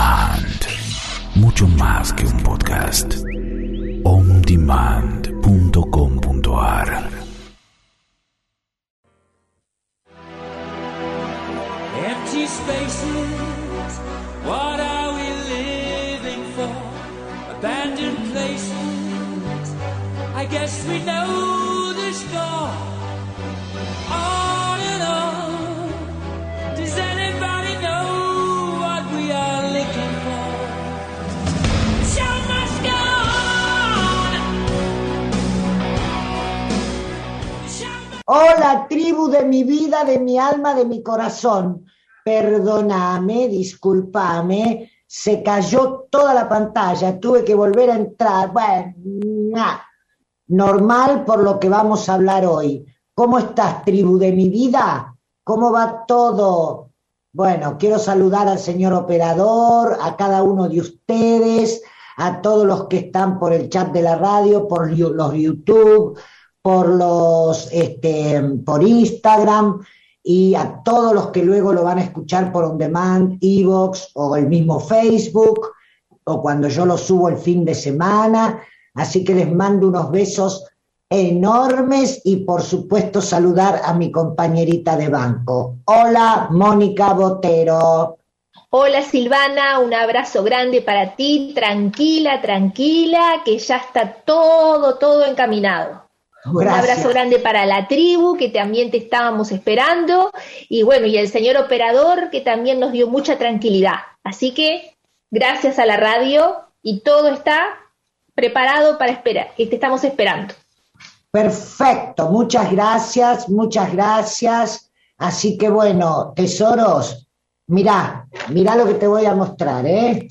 Demand. Mucho más que un podcast. ondemand.com.ar Empty spaces, what are we living for? Abandoned places, I guess we know the score. Must- Hola, tribu de mi vida, de mi alma, de mi corazón. Perdóname, discúlpame, se cayó toda la pantalla, tuve que volver a entrar. Bueno, normal por lo que vamos a hablar hoy. ¿Cómo estás, tribu de mi vida? ¿Cómo va todo? Bueno, quiero saludar al señor operador, a cada uno de ustedes, a todos los que están por el chat de la radio, por los YouTube, por los este, por Instagram y a todos los que luego lo van a escuchar por on demand, Evox o el mismo Facebook o cuando yo lo subo el fin de semana. Así que les mando unos besos enormes y por supuesto saludar a mi compañerita de banco. Hola, Mónica Botero. Hola Silvana, un abrazo grande para ti, tranquila, tranquila, que ya está todo, todo encaminado. Un abrazo grande para la tribu, que también te estábamos esperando, y bueno, y el señor operador, que también nos dio mucha tranquilidad. Así que, gracias a la radio, y todo está preparado para esperar, que te estamos esperando. Perfecto, muchas gracias, muchas gracias. Así que bueno, tesoros, mirá, mirá lo que te voy a mostrar, ¿eh?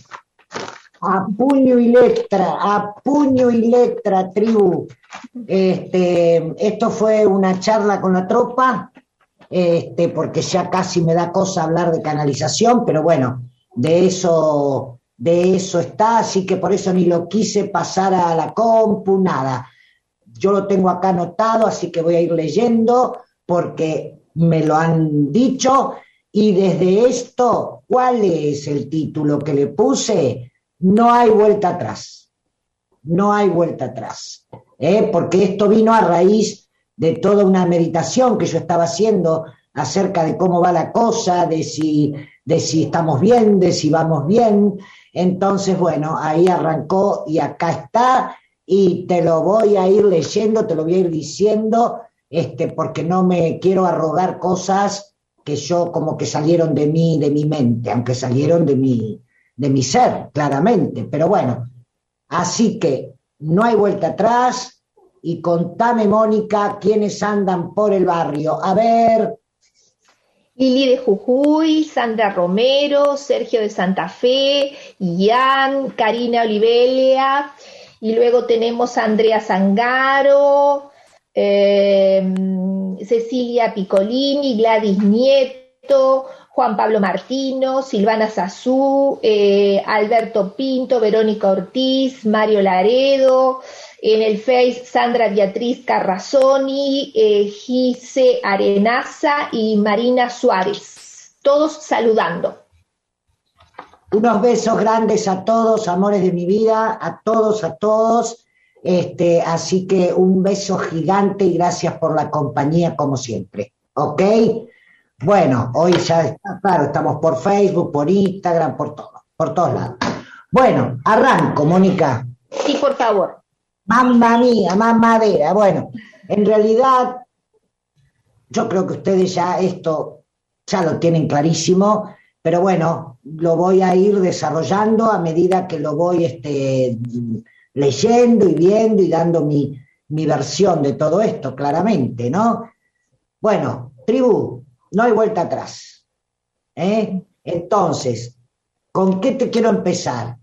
A puño y letra, a puño y letra, tribu. Este, esto fue una charla con la tropa, este, porque ya casi me da cosa hablar de canalización, pero bueno, de eso, de eso está, así que por eso ni lo quise pasar a la compu, nada. Yo lo tengo acá anotado, así que voy a ir leyendo porque me lo han dicho. Y desde esto, ¿cuál es el título que le puse? No hay vuelta atrás. No hay vuelta atrás. ¿eh? Porque esto vino a raíz de toda una meditación que yo estaba haciendo acerca de cómo va la cosa, de si, de si estamos bien, de si vamos bien. Entonces, bueno, ahí arrancó y acá está y te lo voy a ir leyendo, te lo voy a ir diciendo, este, porque no me quiero arrogar cosas que yo como que salieron de mí, de mi mente, aunque salieron de mi, de mi ser, claramente. Pero bueno, así que no hay vuelta atrás y contame, Mónica, quiénes andan por el barrio. A ver, Lili de Jujuy, Sandra Romero, Sergio de Santa Fe, Ian, Karina Olivelia, y luego tenemos a Andrea Zangaro, eh, Cecilia Piccolini, Gladys Nieto, Juan Pablo Martino, Silvana Sazú, eh, Alberto Pinto, Verónica Ortiz, Mario Laredo, en el Face Sandra Beatriz Carrazoni, eh, Gise Arenaza y Marina Suárez. Todos saludando. Unos besos grandes a todos, amores de mi vida, a todos, a todos. Este, así que un beso gigante y gracias por la compañía como siempre. ¿Ok? Bueno, hoy ya está claro, estamos por Facebook, por Instagram, por todo, por todos lados. Bueno, arranco, Mónica. Sí, por favor. Mamma mía, mamadera. Bueno, en realidad, yo creo que ustedes ya esto ya lo tienen clarísimo, pero bueno, lo voy a ir desarrollando a medida que lo voy este, leyendo y viendo y dando mi, mi versión de todo esto, claramente, ¿no? Bueno, tribu, no hay vuelta atrás. ¿eh? Entonces, ¿con qué te quiero empezar?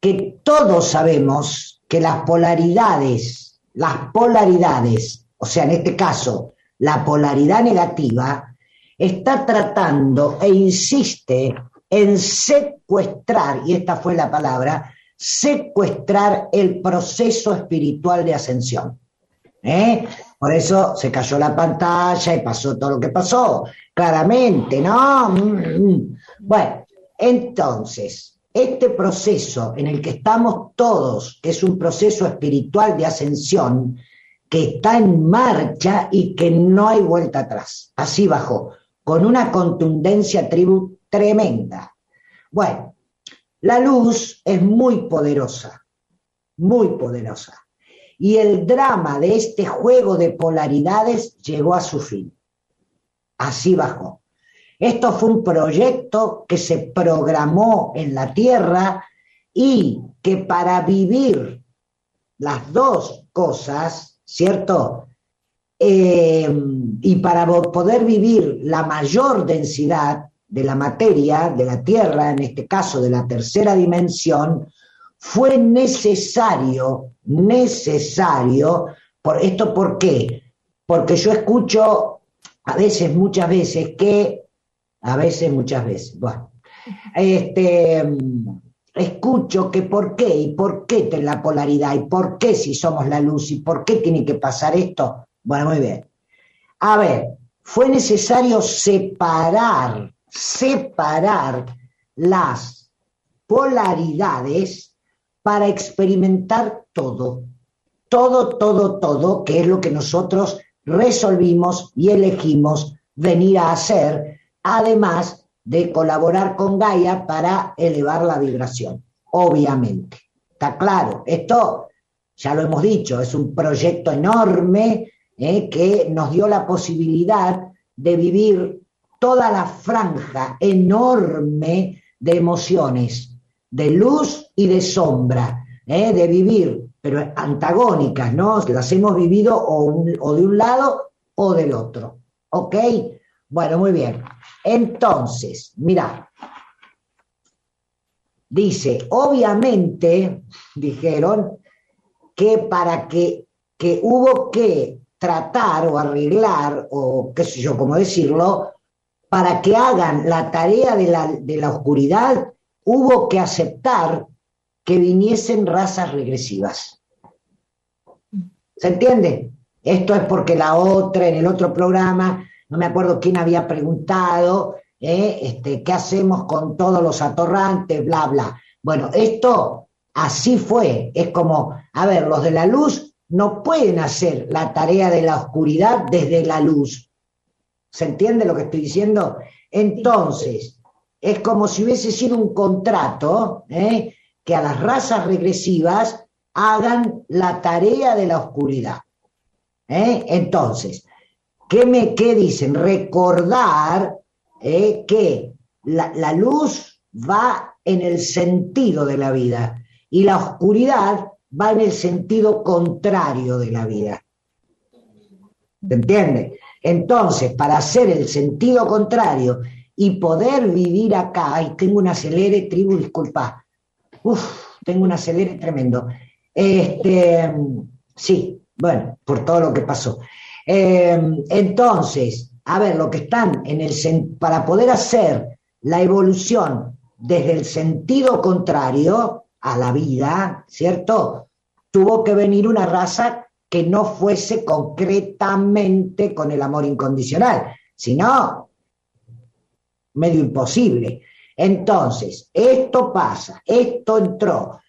Que todos sabemos que las polaridades, las polaridades, o sea, en este caso, la polaridad negativa, está tratando e insiste en secuestrar, y esta fue la palabra, secuestrar el proceso espiritual de ascensión. ¿eh? Por eso se cayó la pantalla y pasó todo lo que pasó, claramente, ¿no? Mm, mm. Bueno, entonces, este proceso en el que estamos todos, que es un proceso espiritual de ascensión, que está en marcha y que no hay vuelta atrás. Así bajó, con una contundencia tribu tremenda. Bueno, la luz es muy poderosa, muy poderosa. Y el drama de este juego de polaridades llegó a su fin. Así bajó. Esto fue un proyecto que se programó en la Tierra y que para vivir las dos cosas, ¿cierto? Eh, y para poder vivir la mayor densidad de la materia, de la Tierra, en este caso de la tercera dimensión, fue necesario, necesario, por esto por qué? Porque yo escucho a veces, muchas veces, que, a veces, muchas veces, bueno, este, escucho que por qué, y por qué la polaridad, y por qué si somos la luz, y por qué tiene que pasar esto. Bueno, muy bien. A ver, fue necesario separar, separar las polaridades para experimentar todo, todo, todo, todo, que es lo que nosotros resolvimos y elegimos venir a hacer, además de colaborar con Gaia para elevar la vibración, obviamente. Está claro, esto ya lo hemos dicho, es un proyecto enorme eh, que nos dio la posibilidad de vivir toda la franja enorme de emociones de luz y de sombra, ¿eh? de vivir, pero antagónicas, ¿no? Las hemos vivido o, o de un lado o del otro. ¿Ok? Bueno, muy bien. Entonces, mira, dice, obviamente, dijeron, que para que, que hubo que tratar o arreglar, o qué sé yo, cómo decirlo, para que hagan la tarea de la, de la oscuridad, hubo que aceptar que viniesen razas regresivas. ¿Se entiende? Esto es porque la otra, en el otro programa, no me acuerdo quién había preguntado, ¿eh? este, ¿qué hacemos con todos los atorrantes? Bla, bla. Bueno, esto así fue. Es como, a ver, los de la luz no pueden hacer la tarea de la oscuridad desde la luz. ¿Se entiende lo que estoy diciendo? Entonces, es como si hubiese sido un contrato ¿eh? Que a las razas regresivas hagan la tarea de la oscuridad. ¿eh? Entonces, ¿qué, me, ¿qué dicen? Recordar ¿eh? que la, luz va en el sentido de la vida y la oscuridad va en el sentido contrario de la vida. ¿Se entiende? Entonces, para hacer el sentido contrario y poder vivir acá, y tengo un acelere, tribu, disculpa, Uf, tengo un acelere tremendo. Este, sí, bueno, por todo lo que pasó. Eh, entonces, a ver, lo que están en el para poder hacer la evolución desde el sentido contrario a la vida, ¿cierto? Tuvo que venir una raza que no fuese concretamente con el amor incondicional, sino medio imposible. Entonces, esto pasa, esto entró,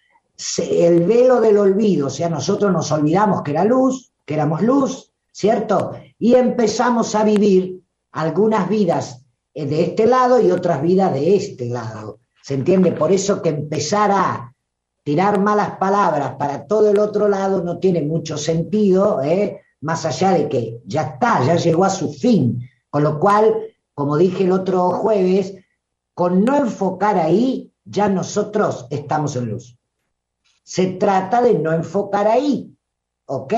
el velo del olvido, o sea, nosotros nos olvidamos que era luz, que éramos luz, ¿cierto? Y empezamos a vivir algunas vidas de este lado y otras vidas de este lado. ¿Se entiende? Por eso que empezar a tirar malas palabras para todo el otro lado no tiene mucho sentido, ¿eh? más allá de que ya está, ya llegó a su fin. Con lo cual, como dije el otro jueves, con no enfocar ahí, ya nosotros estamos en luz. Se trata de no enfocar ahí, ¿ok?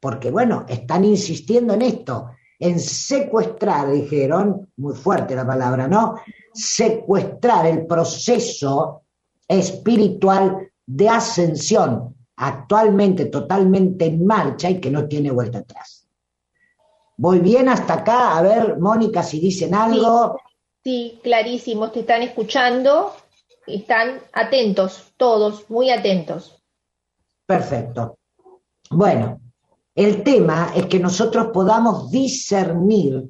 Porque bueno, están insistiendo en esto, en secuestrar, dijeron, muy fuerte la palabra, ¿no? Secuestrar el proceso espiritual de ascensión, actualmente totalmente en marcha y que no tiene vuelta atrás. Voy bien hasta acá, a ver, Mónica, si dicen algo. Sí, clarísimo, te están escuchando, están atentos, todos, muy atentos. Perfecto. Bueno, el tema es que nosotros podamos discernir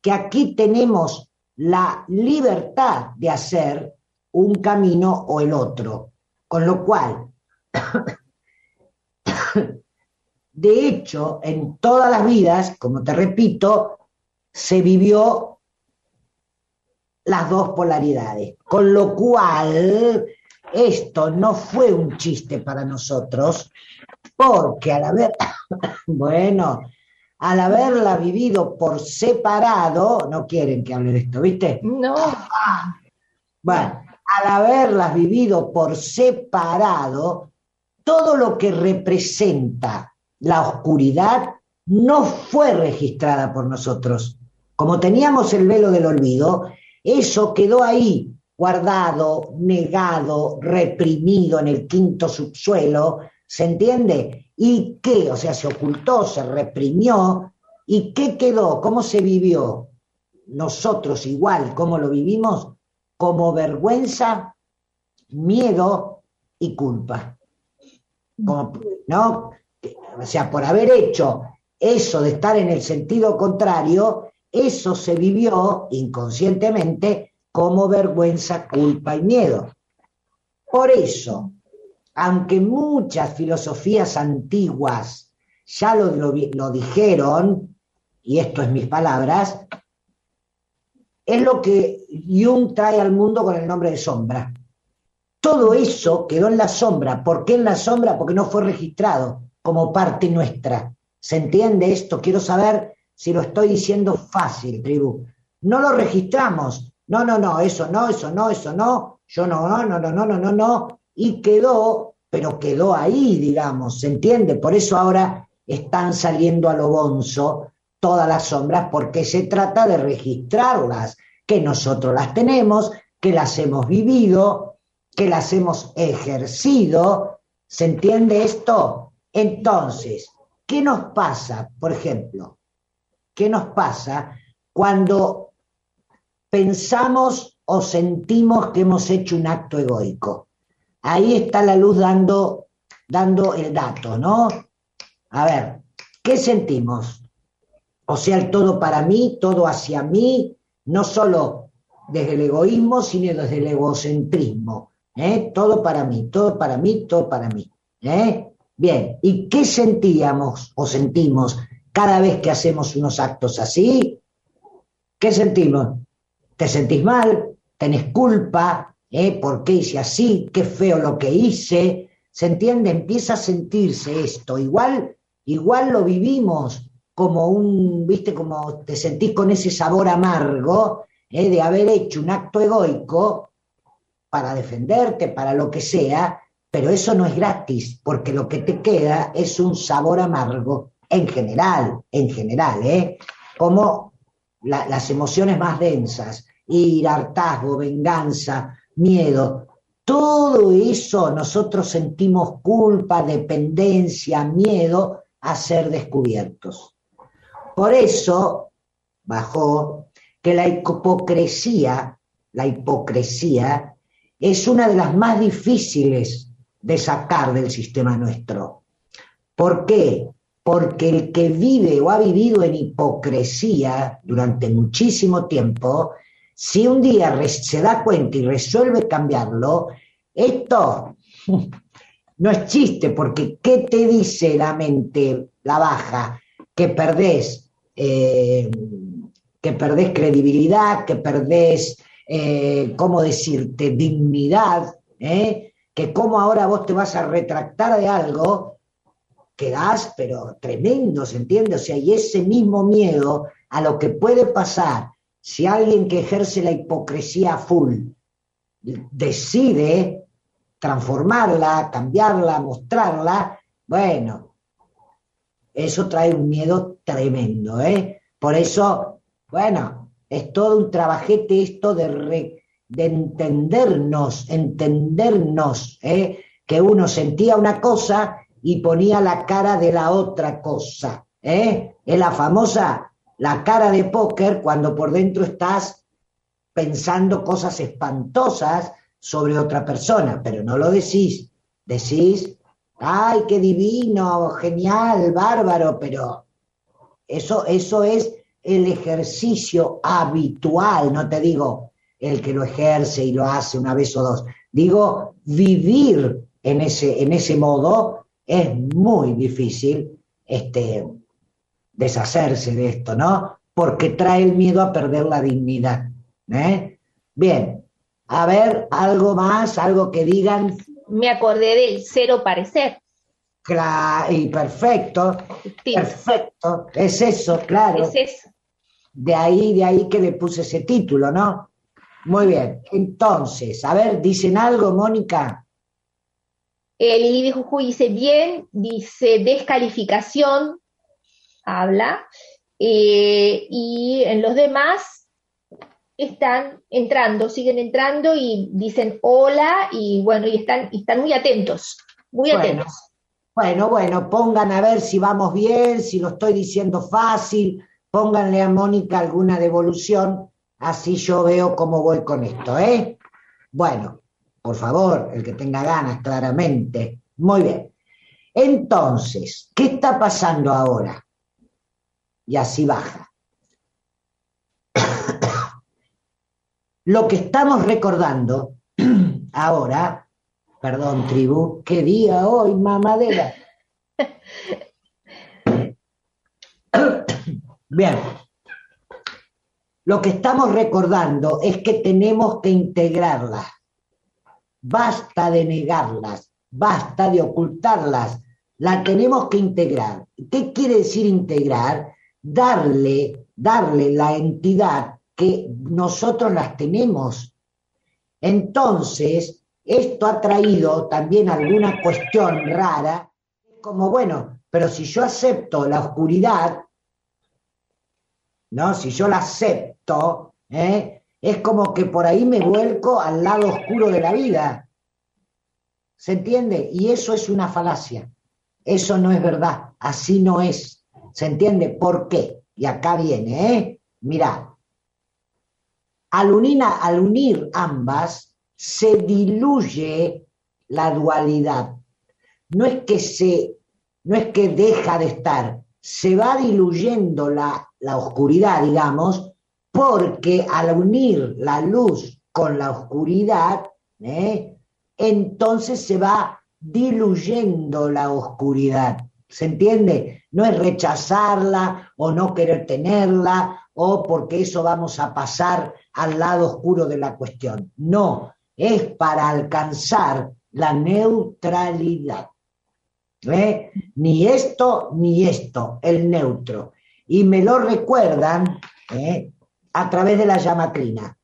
que aquí tenemos la libertad de hacer un camino o el otro. Con lo cual, de hecho, en todas las vidas, como te repito, se vivió las dos polaridades. Con lo cual, esto no fue un chiste para nosotros, porque al haber, bueno, al haberla vivido por separado, no quieren que hable de esto, ¿viste? No, Bueno, al haberlas vivido por separado, todo lo que representa la oscuridad no fue registrada por nosotros. Como teníamos el velo del olvido, eso quedó ahí, guardado, negado, reprimido en el quinto subsuelo, ¿se entiende? ¿Y qué? O sea, se ocultó, se reprimió. ¿Y qué quedó? ¿Cómo se vivió? Nosotros igual, ¿cómo lo vivimos? Como vergüenza, miedo y culpa. Como, ¿no? O sea, por haber hecho eso de estar en el sentido contrario, eso se vivió inconscientemente como vergüenza, culpa y miedo. Por eso, aunque muchas filosofías antiguas ya lo, lo, dijeron, y esto es mis palabras, es lo que Jung trae al mundo con el nombre de sombra. Todo eso quedó en la sombra. ¿Por qué en la sombra? Porque no fue registrado como parte nuestra. ¿Se entiende esto? Quiero saber si lo estoy diciendo fácil, tribu. No lo registramos. No, no, no, eso no, eso no, eso no. Yo no, no, no, no, no, no, no, no. Y quedó, pero quedó ahí, digamos, ¿se entiende? Por eso ahora están saliendo a lo bonzo todas las sombras, porque se trata de registrarlas, que nosotros las tenemos, que las hemos vivido, que las hemos ejercido. ¿Se entiende esto? Entonces, ¿qué nos pasa, por ejemplo? ¿Qué nos pasa cuando pensamos o sentimos que hemos hecho un acto egoico? Ahí está la luz dando, dando el dato, ¿no? A ver, ¿qué sentimos? O sea, el todo para mí, todo hacia mí, no solo desde el egoísmo, sino desde el egocentrismo. ¿eh? Todo para mí, todo para mí, todo para mí. ¿eh? Bien, ¿y qué sentíamos o sentimos cada vez que hacemos unos actos así? ¿Qué sentimos? ¿Te sentís mal? ¿Tenés culpa? ¿Eh? ¿Por qué hice así? ¿Qué feo lo que hice? ¿Se entiende? Empieza a sentirse esto. Igual, igual lo vivimos como un, viste, como te sentís con ese sabor amargo ¿eh? de haber hecho un acto egoico para defenderte, para lo que sea, pero eso no es gratis, porque lo que te queda es un sabor amargo en general, en general, ¿eh? como la- las emociones más densas, ira, hartazgo, venganza, miedo, todo eso nosotros sentimos culpa, dependencia, miedo a ser descubiertos. Por eso bajó que la hipocresía, la hipocresía es una de las más difíciles de sacar del sistema nuestro. ¿Por qué? Porque el que vive o ha vivido en hipocresía durante muchísimo tiempo, si un día se da cuenta y resuelve cambiarlo, esto no es chiste, porque ¿qué te dice la mente, la baja? Que perdés, eh, que perdés credibilidad, que perdés, eh, ¿cómo decirte?, dignidad, ¿eh? que cómo ahora vos te vas a retractar de algo, quedás, pero tremendo, ¿se entiende? O sea, y ese mismo miedo a lo que puede pasar si alguien que ejerce la hipocresía full decide transformarla, cambiarla, mostrarla, bueno, eso trae un miedo tremendo, ¿eh? Por eso, bueno, es todo un trabajete esto de entendernos, entendernos, ¿eh? que uno sentía una cosa y ponía la cara de la otra cosa. ¿eh? Es la famosa, la cara de póker cuando por dentro estás pensando cosas espantosas sobre otra persona, pero no lo decís, decís, ay, qué divino, genial, bárbaro, pero eso, eso es el ejercicio habitual, no te digo el que lo ejerce y lo hace una vez o dos, digo vivir en ese, en ese modo es muy difícil este, deshacerse de esto, ¿no? Porque trae el miedo a perder la dignidad. ¿eh? Bien, a ver, algo más, algo que digan, Me acordé del cero parecer. cla- y perfecto, perfecto, es eso, claro. Es eso. De ahí, de ahí que le puse ese título, ¿no? Muy bien. Entonces, a ver, ¿dicen algo, Mónica? El Lili de Jujuy dice bien, dice descalificación, habla, eh, y en los demás están entrando, siguen entrando y dicen hola y bueno, y están, y están muy atentos, muy Bueno. atentos. Bueno, bueno, pongan a ver si vamos bien, si lo estoy diciendo fácil, pónganle a Mónica alguna devolución, así yo veo cómo voy con esto, ¿eh? Bueno, por favor, el que tenga ganas, claramente. Muy bien. Entonces, ¿qué está pasando ahora? Y así baja. Lo que estamos recordando ahora, perdón, tribu, qué día hoy, mamadera. Bien. Lo que estamos recordando es que tenemos que integrarlas. Basta de negarlas, basta de ocultarlas. La tenemos que integrar. ¿Qué quiere decir integrar? Darle, darle la entidad que nosotros las tenemos. Entonces, esto ha traído también alguna cuestión rara, como bueno, pero si yo acepto la oscuridad, ¿no? Si yo la acepto, ¿eh? Es como que por ahí me vuelco al lado oscuro de la vida. ¿Se entiende? Y eso es una falacia. Eso no es verdad. Así no es. ¿Se entiende? ¿Por qué? Y acá viene, ¿eh? Mirá. Al, al unir ambas, se diluye la dualidad. No es que se, no es que deja de estar, se va diluyendo la, la oscuridad, digamos, porque al unir la luz con la oscuridad, ¿eh? entonces se va diluyendo la oscuridad. ¿Se entiende? No es rechazarla o no querer tenerla o porque eso vamos a pasar al lado oscuro de la cuestión. No, es para alcanzar la neutralidad. ¿Eh? Ni esto ni esto, el neutro. Y me lo recuerdan ¿eh? A través de la llamatrina.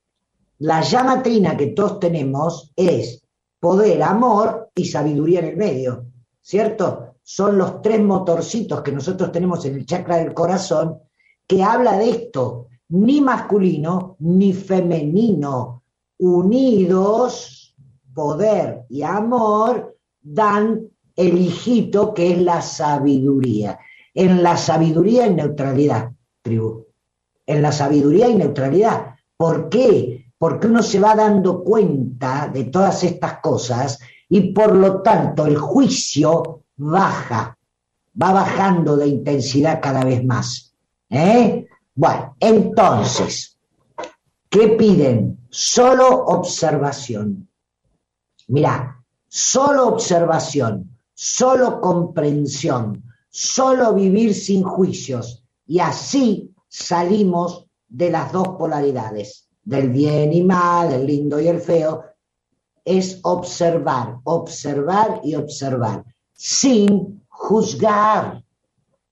La llamatrina que todos tenemos es poder, amor y sabiduría en el medio, ¿cierto? Son los tres motorcitos que nosotros tenemos en el chakra del corazón que habla de esto, ni masculino ni femenino, unidos, poder y amor, dan el hijito que es la sabiduría. En la sabiduría y neutralidad, tribu. En la sabiduría y neutralidad. ¿Por qué? Porque uno se va dando cuenta de todas estas cosas y por lo tanto el juicio baja, va bajando de intensidad cada vez más. ¿Eh? Bueno, entonces, ¿qué piden? Solo observación. Mirá, solo observación, solo comprensión, solo vivir sin juicios. Y así salimos de las dos polaridades, del bien y mal, el lindo y el feo. Es observar, observar y observar, sin juzgar,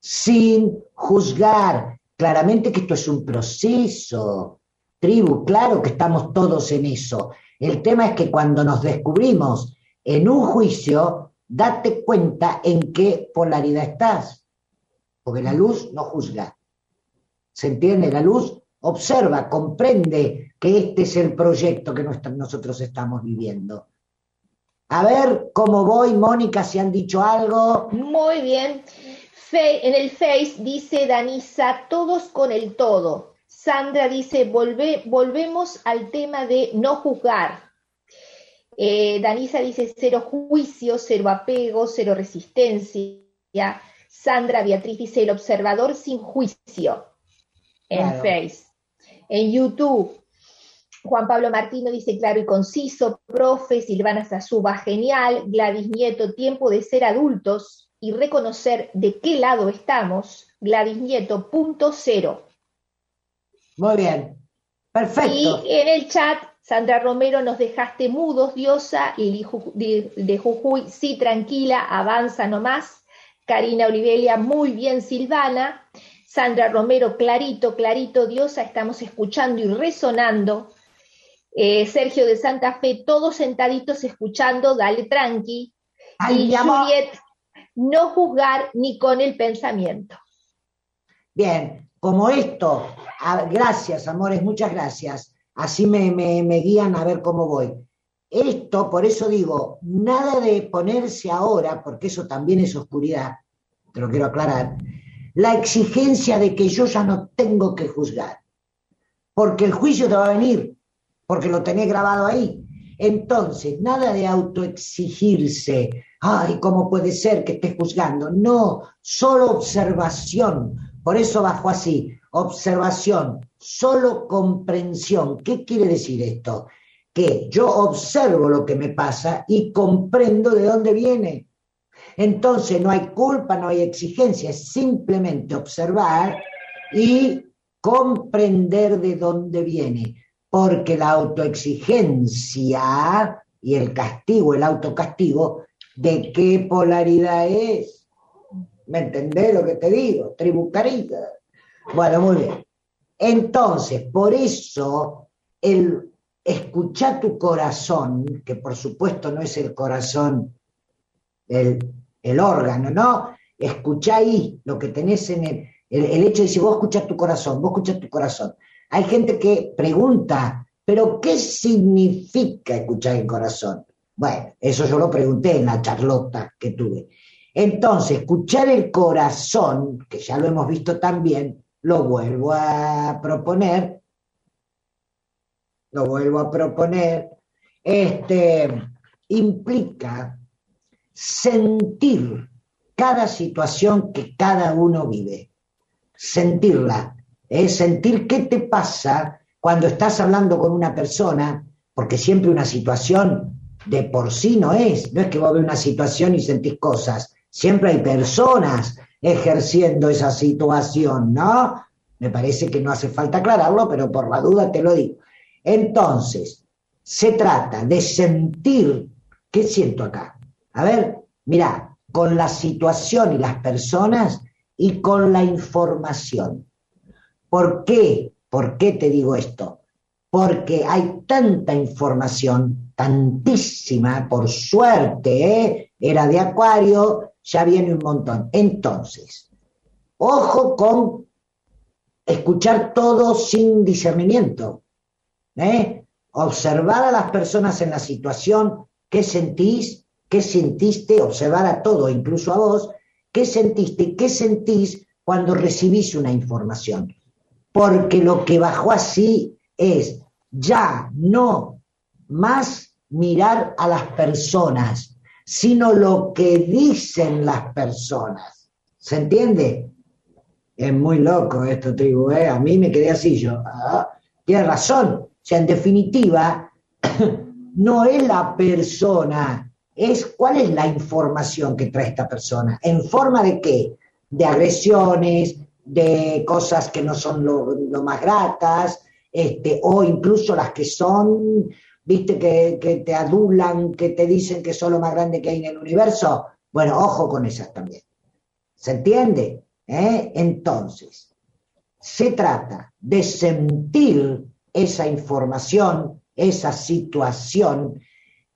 sin juzgar. Claramente que esto es un proceso. Tribu, claro que estamos todos en eso. El tema es que cuando nos descubrimos en un juicio, date cuenta en qué polaridad estás. Porque la luz no juzga. ¿Se entiende? La luz observa, comprende que este es el proyecto que nosotros estamos viviendo. A ver cómo voy, Mónica, si han dicho algo. Muy bien. Fe- en el Face dice Danisa, todos con el todo. Sandra dice, "Volve- volvemos al tema de no juzgar. Eh, Danisa dice, cero juicio, cero apego, cero resistencia. Sandra Beatriz dice, el observador sin juicio. En. Face. En YouTube, Juan Pablo Martino dice claro y conciso, profe, Silvana Sasuba, genial, Gladys Nieto, tiempo de ser adultos y reconocer de qué lado estamos, Gladys Nieto, punto cero. Muy bien. Perfecto. Y en el chat, Sandra Romero, nos dejaste mudos, diosa, de, de Jujuy, sí, tranquila, avanza nomás. Karina Olivelia, muy bien, Silvana. Sandra Romero, clarito, clarito, diosa, estamos escuchando y resonando. Eh, Sergio de Santa Fe, todos sentaditos escuchando, dale tranqui. Ay, y. Juliet, no juzgar ni con el pensamiento. Bien, como esto, gracias, amores, muchas gracias. Así me, me- me guían a ver cómo voy. Esto, por eso digo, nada de ponerse ahora, porque eso también es oscuridad, te lo quiero aclarar, la exigencia de que yo ya no tengo que juzgar, porque el juicio te va a venir, porque lo tenés grabado ahí. Entonces, nada de autoexigirse, ay, ¿cómo puede ser que estés juzgando? No, solo observación, por eso bajo así, observación, solo comprensión. ¿Qué quiere decir esto? Que yo observo lo que me pasa y comprendo de dónde viene. Entonces no hay culpa, no hay exigencia, es simplemente observar y comprender de dónde viene. Porque la autoexigencia y el castigo, el autocastigo, ¿de qué polaridad es? ¿Me entendés lo que te digo? Tribucarita. Bueno, muy bien. Entonces, por eso, el escuchar tu corazón, que por supuesto no es el corazón, el, el órgano, ¿no? Escuchá ahí lo que tenés en el, el, hecho de decir, vos escuchás tu corazón, vos escuchás tu corazón. Hay gente que pregunta, ¿pero qué significa escuchar el corazón? Bueno, eso yo lo pregunté en la charlota que tuve. Entonces, escuchar el corazón, que ya lo hemos visto también, lo vuelvo a proponer, lo vuelvo a proponer, este, implica sentir cada situación que cada uno vive, sentirla, es sentir qué te pasa cuando estás hablando con una persona, porque siempre una situación de por sí no es, no es que vos ves una situación y sentís cosas, siempre hay personas ejerciendo esa situación, ¿no? Me parece que no hace falta aclararlo, pero por la duda te lo digo. Entonces, se trata de sentir, ¿qué siento acá? A ver, mira, con la situación y las personas y con la información. ¿Por qué? ¿Por qué te digo esto? Porque hay tanta información, tantísima, por suerte, ¿eh? era de Acuario, ya viene un montón. Entonces, ojo con escuchar todo sin discernimiento. ¿eh? Observar a las personas en la situación, qué sentís, qué sentiste, observar a todo, incluso a vos, qué sentiste qué sentís cuando recibís una información. Porque lo que bajó así es ya no más mirar a las personas, sino lo que dicen las personas. ¿Se entiende? Es muy loco esto, tribu, ¿eh? A mí me quedé así yo. Ah, tiene razón. O sea, en definitiva, no es la persona, es cuál es la información que trae esta persona. ¿En forma de qué? De agresiones, de cosas que no son lo, más gratas, este, o incluso las que son, viste, que, que te adulan, que te dicen que son lo más grande que hay en el universo. Bueno, ojo con esas también. ¿Se entiende? ¿Eh? Entonces, se trata de sentir esa información, esa situación,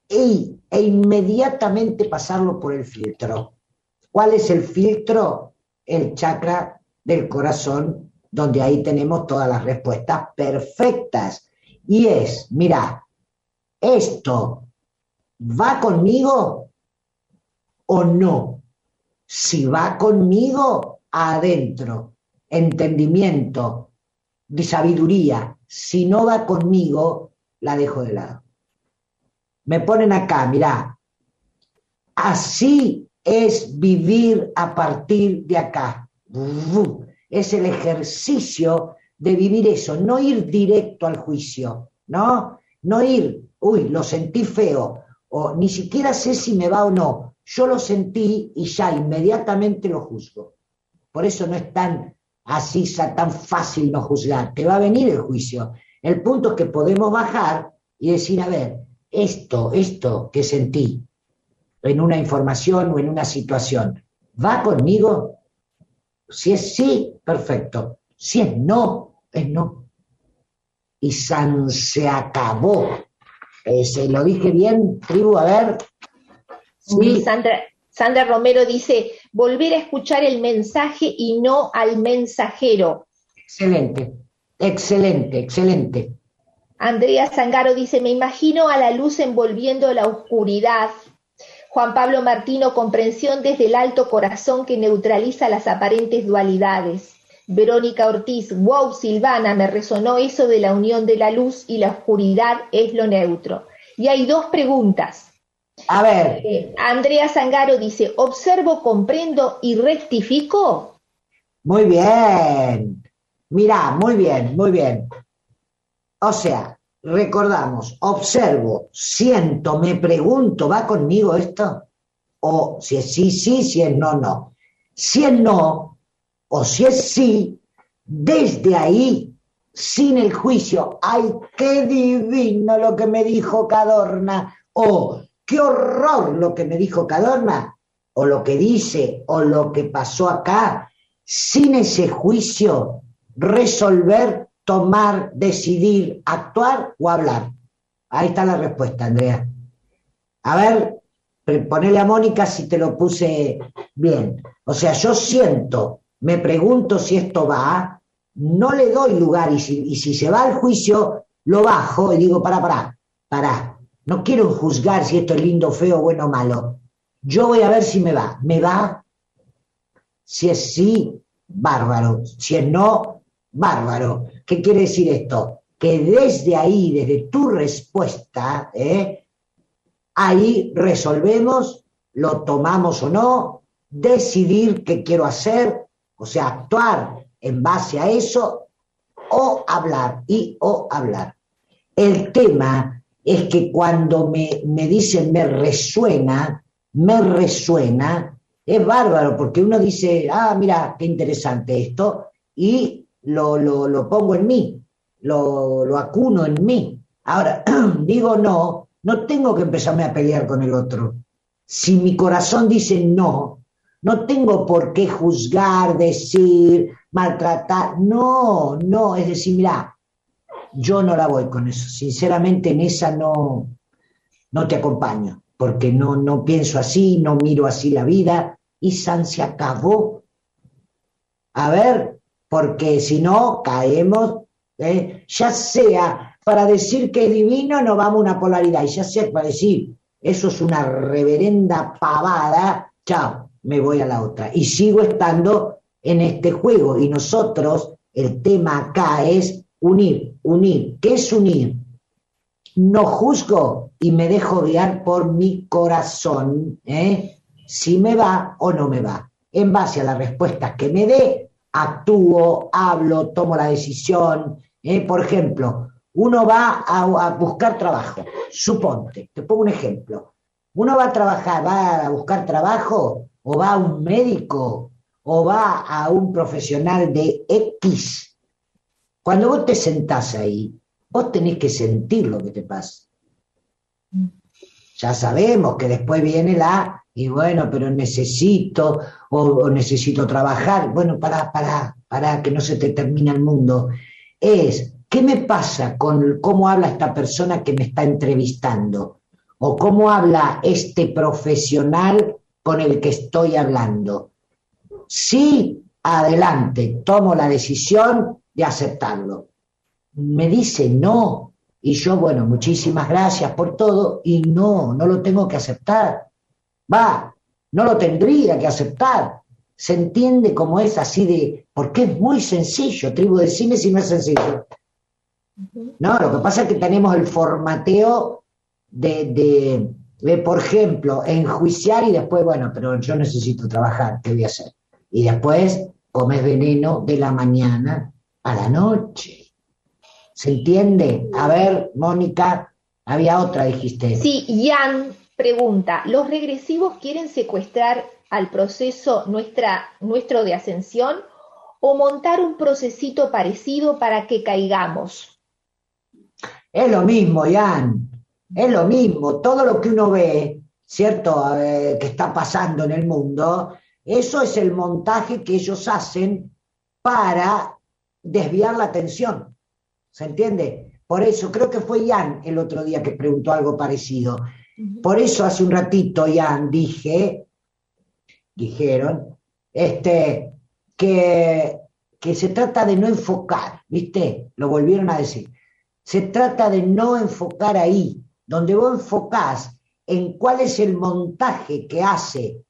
y, e inmediatamente pasarlo por el filtro. ¿Cuál es el filtro? El chakra del corazón donde ahí tenemos todas las respuestas perfectas. Y es, mira, esto va conmigo o no. Si va conmigo, adentro, entendimiento, sabiduría. Si no va conmigo, la dejo de lado. Me ponen acá, mirá, así es vivir a partir de acá. Es el ejercicio de vivir eso, no ir directo al juicio, ¿no? No ir, uy, lo sentí feo, o ni siquiera sé si me va o no. Yo lo sentí y ya inmediatamente lo juzgo. Por eso no es tan así, tan fácil no juzgar. Te va a venir el juicio. El punto es que podemos bajar y decir, a ver, esto, esto que sentí en una información o en una situación, ¿va conmigo? Si es sí, perfecto. Si es no, es no. Y San se acabó. Eh, ¿Se lo dije bien, tribu? A ver. Sí. Sandra, Sandra Romero dice, volver a escuchar el mensaje y no al mensajero. Excelente, excelente, excelente. Andrea Zangaro dice, me imagino a la luz envolviendo la oscuridad. Juan Pablo Martino, comprensión desde el alto corazón que neutraliza las aparentes dualidades. Verónica Ortiz, wow, Silvana, me resonó eso de la unión de la luz y la oscuridad es lo neutro. Y hay dos preguntas. A ver. Eh, Andrea Zangaro dice, observo, comprendo y rectifico. Muy bien. Mirá, muy bien, muy bien. O sea, recordamos, observo, siento, me pregunto, ¿va conmigo esto? O si es sí, sí, si es no, no. Si es no, o si es sí, desde ahí, sin el juicio, ¡ay, qué divino lo que me dijo Cadorna! O qué horror lo que me dijo Cadorna, o lo que dice, o lo que pasó acá, sin ese juicio, resolver tomar, decidir, actuar o hablar? Ahí está la respuesta, Andrea. A ver, ponele a Mónica si te lo puse bien. O sea, yo siento, me pregunto si esto va, no le doy lugar y si, se va al juicio, lo bajo y digo, para, para, para. No quiero juzgar si esto es lindo, feo, bueno o malo. Yo voy a ver si me va. ¿Me va? Si es sí, bárbaro. Si es no, bárbaro. ¿Qué quiere decir esto? Que desde ahí, desde tu respuesta, ¿eh? ahí resolvemos, lo tomamos o no, decidir qué quiero hacer, o sea, actuar en base a eso, o hablar, y o hablar. El tema es que cuando me, me dicen me resuena, me resuena, es bárbaro, porque uno dice, ah, mira, qué interesante esto, y lo, lo, lo pongo en mí, lo, lo acuno en mí. Ahora, digo no, no tengo que empezarme a pelear con el otro. Si mi corazón dice no, no tengo por qué juzgar, decir, maltratar. No, no, es decir, mira, yo no la voy con eso. Sinceramente en esa no, no te acompaño, porque no, no pienso así, no miro así la vida. Y San se acabó. A ver, porque si no caemos, ¿eh? ya sea para decir que es divino, no vamos a una polaridad, y ya sea para decir, eso es una reverenda pavada, chao, me voy a la otra. Y sigo estando en este juego, y nosotros, el tema acá es unir, unir. ¿Qué es unir? No juzgo y me dejo guiar por mi corazón, ¿eh? si me va o no me va. En base a las respuestas que me dé, actúo, hablo, tomo la decisión. ¿eh? Por ejemplo, uno va a, a, buscar trabajo, suponte, te pongo un ejemplo. Uno va a trabajar, va a buscar trabajo, o va a un médico, o va a un profesional de X. Cuando vos te sentás ahí, vos tenés que sentir lo que te pasa. Ya sabemos que después viene la y bueno, pero necesito o, necesito trabajar, bueno, para, para, para que no se te termine el mundo, es qué me pasa con cómo habla esta persona que me está entrevistando o cómo habla este profesional con el que estoy hablando. Sí, adelante, tomo la decisión de aceptarlo. Me dice no, y yo, bueno, muchísimas gracias por todo, y no, no lo tengo que aceptar. Va, no lo tendría que aceptar. Se entiende como es así de, porque es muy sencillo, tribu de cine si no es sencillo. No, lo que pasa es que tenemos el formateo de, de, de, por ejemplo, enjuiciar y después, bueno, pero yo necesito trabajar, ¿qué voy a hacer? Y después comes veneno de la mañana a la noche. ¿Se entiende? A ver, Mónica, había otra, dijiste. Sí, Jan pregunta, ¿los regresivos quieren secuestrar al proceso nuestra, nuestro de ascensión o montar un procesito parecido para que caigamos? Es lo mismo, Jan, es lo mismo. Todo lo que uno ve, ¿cierto?, que está pasando en el mundo, eso es el montaje que ellos hacen para desviar la atención. ¿Se entiende? Por eso creo que fue Jan el otro día que preguntó algo parecido. Por eso hace un ratito, Jan, dije, dijeron, este, que, que se trata de no enfocar, ¿viste? Lo volvieron a decir. Se trata de no enfocar ahí, donde vos enfocás en cuál es el montaje que hace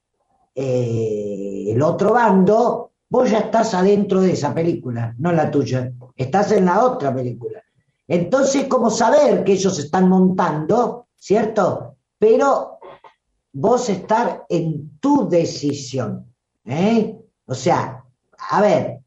eh, el otro bando, vos ya estás adentro de esa película, no la tuya, estás en la otra película. Entonces, como saber que ellos están montando, ¿cierto? Pero vos estar en tu decisión. ¿eh? O sea, a ver,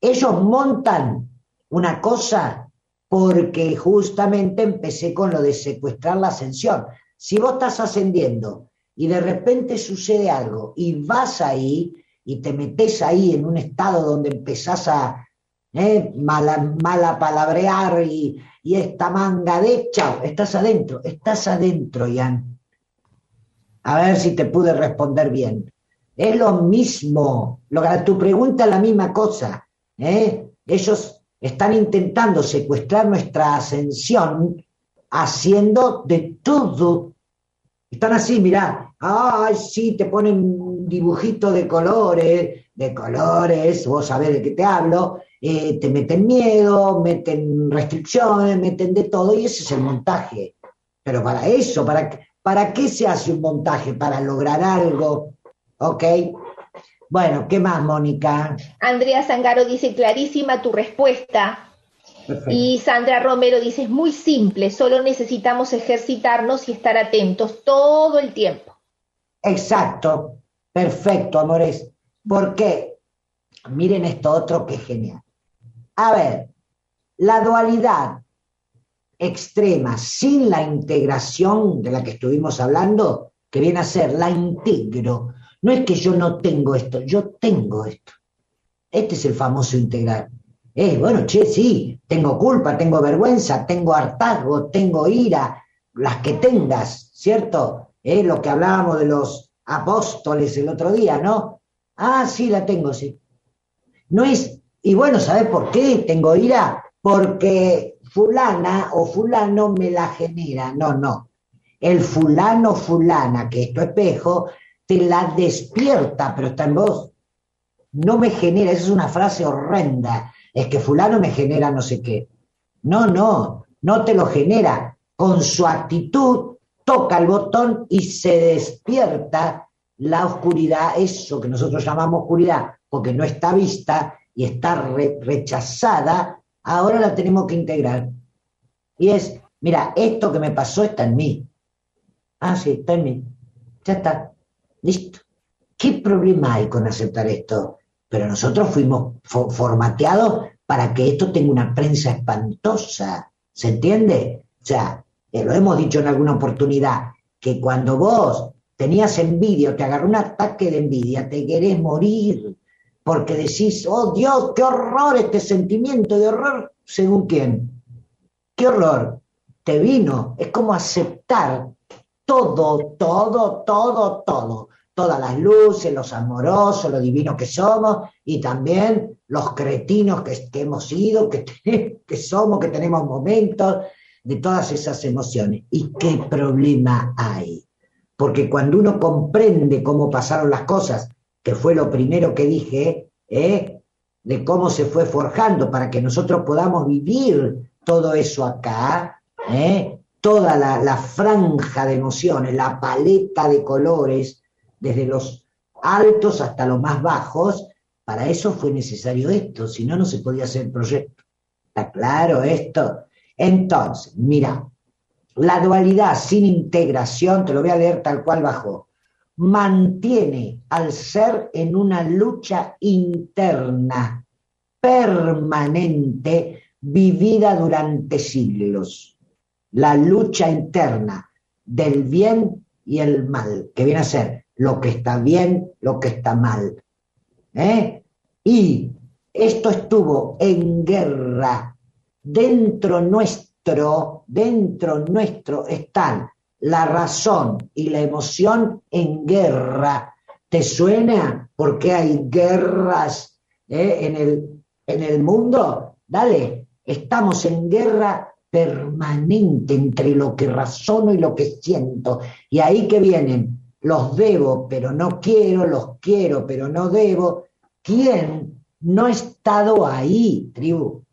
ellos montan una cosa porque justamente empecé con lo de secuestrar la ascensión. Si vos estás ascendiendo y de repente sucede algo y vas ahí y te metes ahí en un estado donde empezás a eh, mala, mala palabrear y, y, esta manga de chao, estás adentro, estás adentro, Jan. A ver si te pude responder bien. Es lo mismo, lo, tu pregunta es la misma cosa. ¿eh? Ellos están intentando secuestrar nuestra ascensión haciendo de todo. Están así, mirá, ay, sí, te ponen un dibujito de colores, de colores, vos sabés de qué te hablo, eh, te meten miedo, meten restricciones, meten de todo, y ese es el montaje. Pero para eso, ¿para, ¿para qué se hace un montaje? Para lograr algo, ¿ok? Bueno, ¿qué más, Mónica? Andrea Zangaro dice, clarísima tu respuesta. Perfecto. Y Sandra Romero dice, es muy simple, solo necesitamos ejercitarnos y estar atentos todo el tiempo. Exacto, perfecto, amores. ¿Por qué? Miren esto otro que es genial. A ver, la dualidad extrema sin la integración de la que estuvimos hablando, que viene a ser la integro, no es que yo no tengo esto, yo tengo esto. Este es el famoso integrar. Eh, bueno, che, sí, tengo culpa, tengo vergüenza, tengo hartazgo, tengo ira, las que tengas, ¿cierto? Es lo que hablábamos de los apóstoles el otro día, ¿no? Ah, sí, la tengo, sí. No es, y bueno, ¿sabes por qué tengo ira? Porque fulana o fulano me la genera. No, no. El fulano, fulana, que es tu espejo, te la despierta, pero está en vos. No me genera, esa es una frase horrenda. Es que fulano me genera no sé qué. No, no, no te lo genera. Con su actitud toca el botón y se despierta la oscuridad, eso que nosotros llamamos oscuridad, porque no está vista y está re rechazada, ahora la tenemos que integrar. Y es, mira, esto que me pasó está en mí. Ah, sí, está en mí. Ya está. Listo. ¿Qué problema hay con aceptar esto? Pero nosotros fuimos fo formateados para que esto tenga una prensa espantosa. ¿Se entiende? O sea, eh, lo hemos dicho en alguna oportunidad, que cuando vos tenías envidia te agarró un ataque de envidia, te querés morir, porque decís, oh Dios, qué horror este sentimiento de horror, según quién. ¿Qué horror? Te vino, es como aceptar todo, todo, todo, todo. Todas las luces, los amorosos, lo divino que somos y también los cretinos que, hemos sido, que somos, que tenemos momentos de todas esas emociones. ¿Y qué problema hay? Porque cuando uno comprende cómo pasaron las cosas, que fue lo primero que dije, ¿eh? de cómo se fue forjando para que nosotros podamos vivir todo eso acá, ¿eh? toda la, la franja de emociones, la paleta de colores, desde los altos hasta los más bajos, para eso fue necesario esto, si no, no se podía hacer el proyecto. ¿Está claro esto? Entonces, mira, la dualidad sin integración, te lo voy a leer tal cual bajó, mantiene al ser en una lucha interna permanente vivida durante siglos. La lucha interna del bien y el mal, que viene a ser lo que está bien, lo que está mal. ¿Eh? Y esto estuvo en guerra dentro nuestro, dentro nuestro están la razón y la emoción en guerra. ¿Te suena por qué hay guerras eh, en, el, en el mundo? Dale, estamos en guerra permanente entre lo que razono y lo que siento. Y ahí que vienen, los debo, pero no quiero, los quiero, pero no debo. ¿Quién no ha estado ahí, tribu?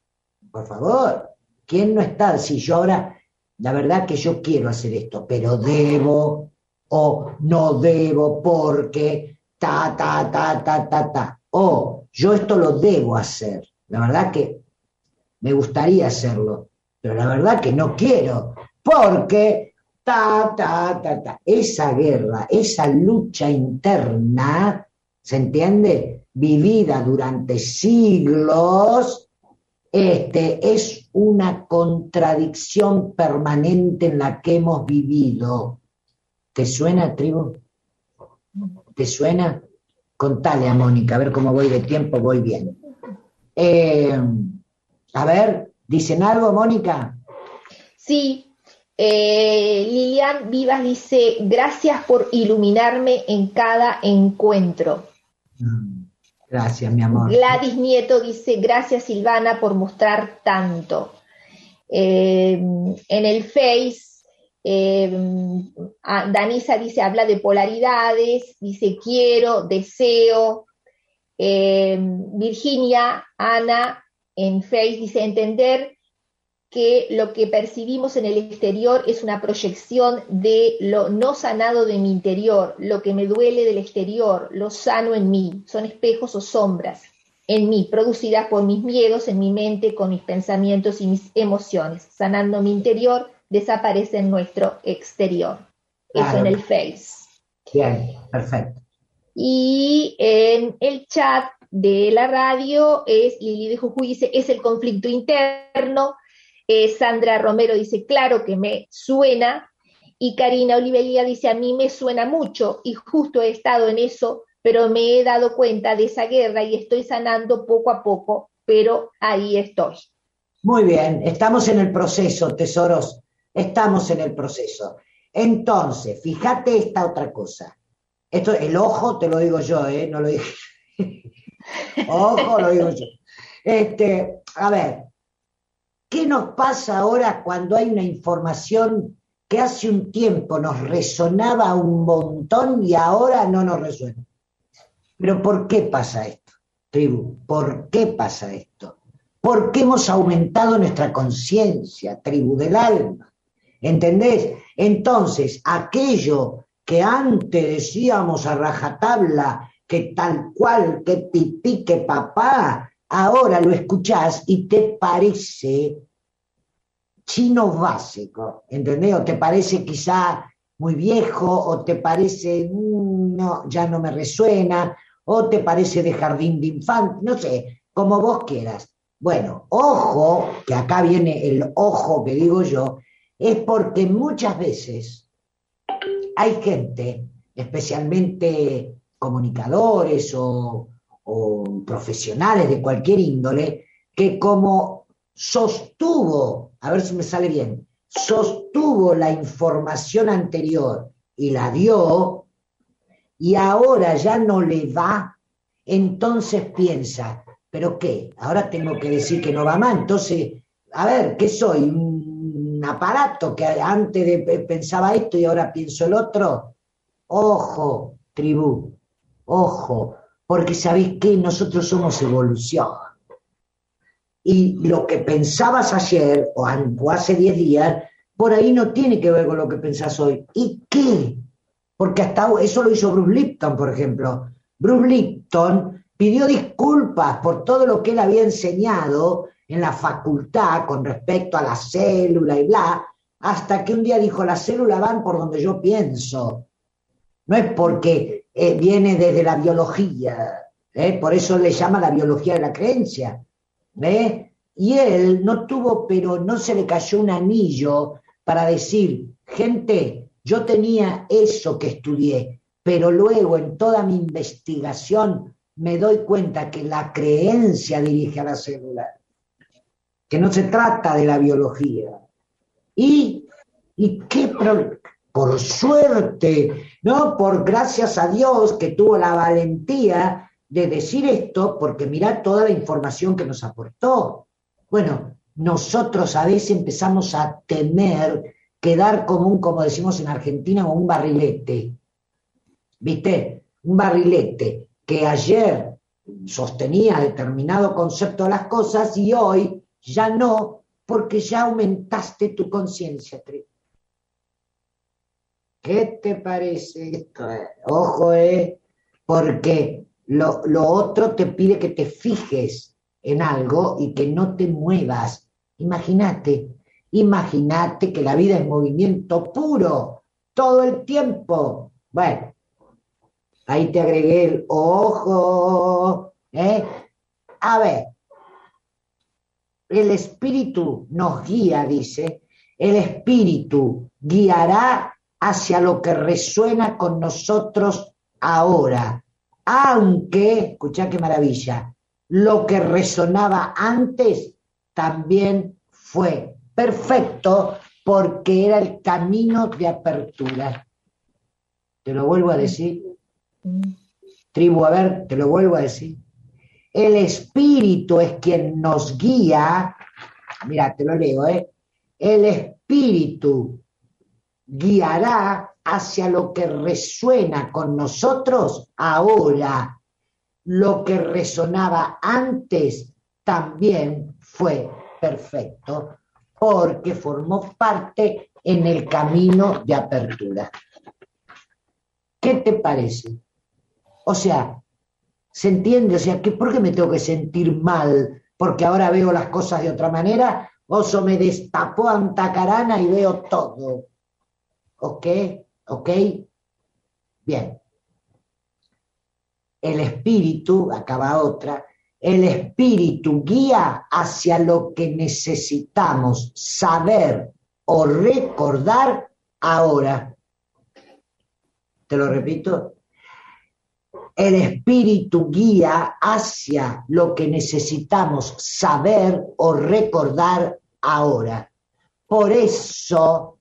Por favor, ¿quién no está? Si yo ahora, la verdad que yo quiero hacer esto, pero debo o no debo porque ta, ta, ta, ta, ta, ta. O yo esto lo debo hacer. La verdad que me gustaría hacerlo, pero la verdad que no quiero, porque ta, ta, ta, ta. Esa guerra, esa lucha interna, ¿se entiende? Vivida durante siglos, este, es una contradicción permanente en la que hemos vivido. ¿Te suena, tribu? ¿Te suena? Contale a Mónica, a ver cómo voy de tiempo, voy bien. Eh, a ver, ¿dicen algo, Mónica? Sí, eh, Lilian Vivas dice, gracias por iluminarme en cada encuentro. Mm, Gracias, mi amor. Gladys Nieto dice, gracias Silvana por mostrar tanto. Eh, en el Face, eh, Danisa dice, habla de polaridades, dice quiero, deseo. Eh, Virginia, Ana, en Face dice, entender que lo que percibimos en el exterior es una proyección de lo no sanado de mi interior, lo que me duele del exterior, lo sano en mí, son espejos o sombras en mí, producidas por mis miedos en mi mente, con mis pensamientos y mis emociones. Sanando mi interior, desaparece en nuestro exterior. Eso en el Face. Bien, perfecto. Y en el chat de la radio es Lili de Jujuy dice, es el conflicto interno. Eh, Sandra Romero dice, claro que me suena. Y Karina Olivelia dice, a mí me suena mucho y justo he estado en eso, pero me he dado cuenta de esa guerra y estoy sanando poco a poco, pero ahí estoy. Muy bien, estamos en el proceso, tesoros, estamos en el proceso. Entonces, fíjate esta otra cosa. Esto, el ojo, te lo digo yo, ¿eh? No lo dije. ojo, lo digo yo. Este, a ver, ¿qué nos pasa ahora cuando hay una información que hace un tiempo nos resonaba un montón y ahora no nos resuena? Pero ¿por qué pasa esto, tribu? ¿Por qué pasa esto? Porque hemos aumentado nuestra conciencia, tribu del alma. ¿Entendés? Entonces, aquello que antes decíamos a rajatabla, que tal cual, que pipí, que papá, ahora lo escuchás y te parece chino básico, ¿entendés? O te parece quizá muy viejo, o te parece, mm, no, ya no me resuena, o te parece de jardín de infante, no sé, como vos quieras. Bueno, ojo, que acá viene el ojo que digo yo, es porque muchas veces hay gente, especialmente comunicadores o, o profesionales de cualquier índole, que como sostuvo, a ver si me sale bien, sostuvo la información anterior y la dio, y ahora ya no le va, entonces piensa, ¿pero qué? Ahora tengo que decir que no va más, entonces, a ver, ¿qué soy? ¿Un aparato que antes de, pensaba esto y ahora pienso el otro? Ojo, tribu, ojo, Porque sabéis que nosotros somos evolución. Y lo que pensabas ayer o hace 10 días, por ahí no tiene que ver con lo que pensás hoy. ¿Y qué? Porque hasta eso lo hizo Bruce Lipton, por ejemplo. Bruce Lipton pidió disculpas por todo lo que él había enseñado en la facultad con respecto a la célula y bla, hasta que un día dijo, las células van por donde yo pienso. No es porque eh, viene desde la biología, ¿eh? por eso le llama la biología de la creencia. ¿eh? Y él no tuvo, pero no se le cayó un anillo para decir, gente, yo tenía eso que estudié, pero luego en toda mi investigación me doy cuenta que la creencia dirige a la célula, que no se trata de la biología. Y, y qué por suerte, ¿no? Por gracias a Dios que tuvo la valentía de decir esto, porque mirá toda la información que nos aportó. Bueno, nosotros a veces empezamos a temer quedar como un, como decimos en Argentina, un barrilete. ¿Viste? Un barrilete que ayer sostenía determinado concepto de las cosas y hoy ya no, porque ya aumentaste tu conciencia. Tri. ¿Qué te parece esto? eh? Ojo, eh, porque lo, lo otro te pide que te fijes en algo y que no te muevas. Imagínate, imagínate que la vida es movimiento puro, todo el tiempo. Bueno, ahí te agregué el ojo, ¿eh? A ver, el espíritu nos guía, dice, el espíritu guiará hacia lo que resuena con nosotros ahora, aunque, escucha qué maravilla, lo que resonaba antes también fue perfecto porque era el camino de apertura. Te lo vuelvo a decir, tribu, a ver, te lo vuelvo a decir. El espíritu es quien nos guía, mira, te lo leo, ¿eh? El espíritu guiará hacia lo que resuena con nosotros ahora. Lo que resonaba antes también fue perfecto porque formó parte en el camino de apertura. ¿Qué te parece? O sea, ¿se entiende? O sea, ¿que, ¿por qué me tengo que sentir mal? Porque ahora veo las cosas de otra manera. Oso me destapó Antacarana y veo todo. ¿Ok? ¿Ok? Bien. El espíritu, acaba otra, el espíritu guía hacia lo que necesitamos saber o recordar ahora. Te lo repito. El espíritu guía hacia lo que necesitamos saber o recordar ahora. Por eso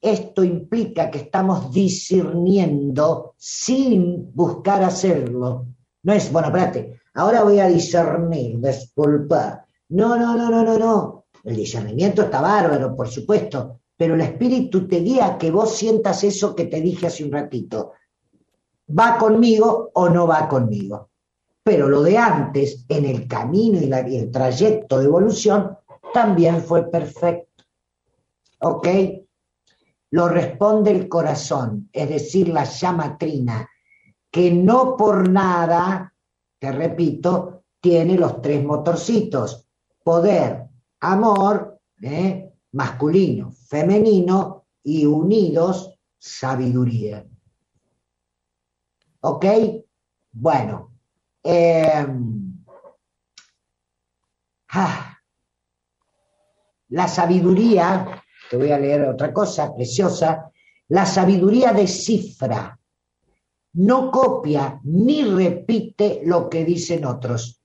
esto implica que estamos discerniendo sin buscar hacerlo. No es, bueno, espérate, ahora voy a discernir, disculpa. No, no, no, no, no, no. El discernimiento está bárbaro, por supuesto, pero el espíritu te guía a que vos sientas eso que te dije hace un ratito. ¿Va conmigo o no va conmigo? Pero lo de antes, en el camino y, y el trayecto de evolución, también fue perfecto. ¿Ok? Lo responde el corazón, es decir, la llama trina, que no por nada, te repito, tiene los tres motorcitos, poder, amor, ¿eh? masculino, femenino y unidos, sabiduría. ¿Ok? Bueno. eh, ah, la sabiduría, te voy a leer otra cosa preciosa, la sabiduría descifra, no copia ni repite lo que dicen otros.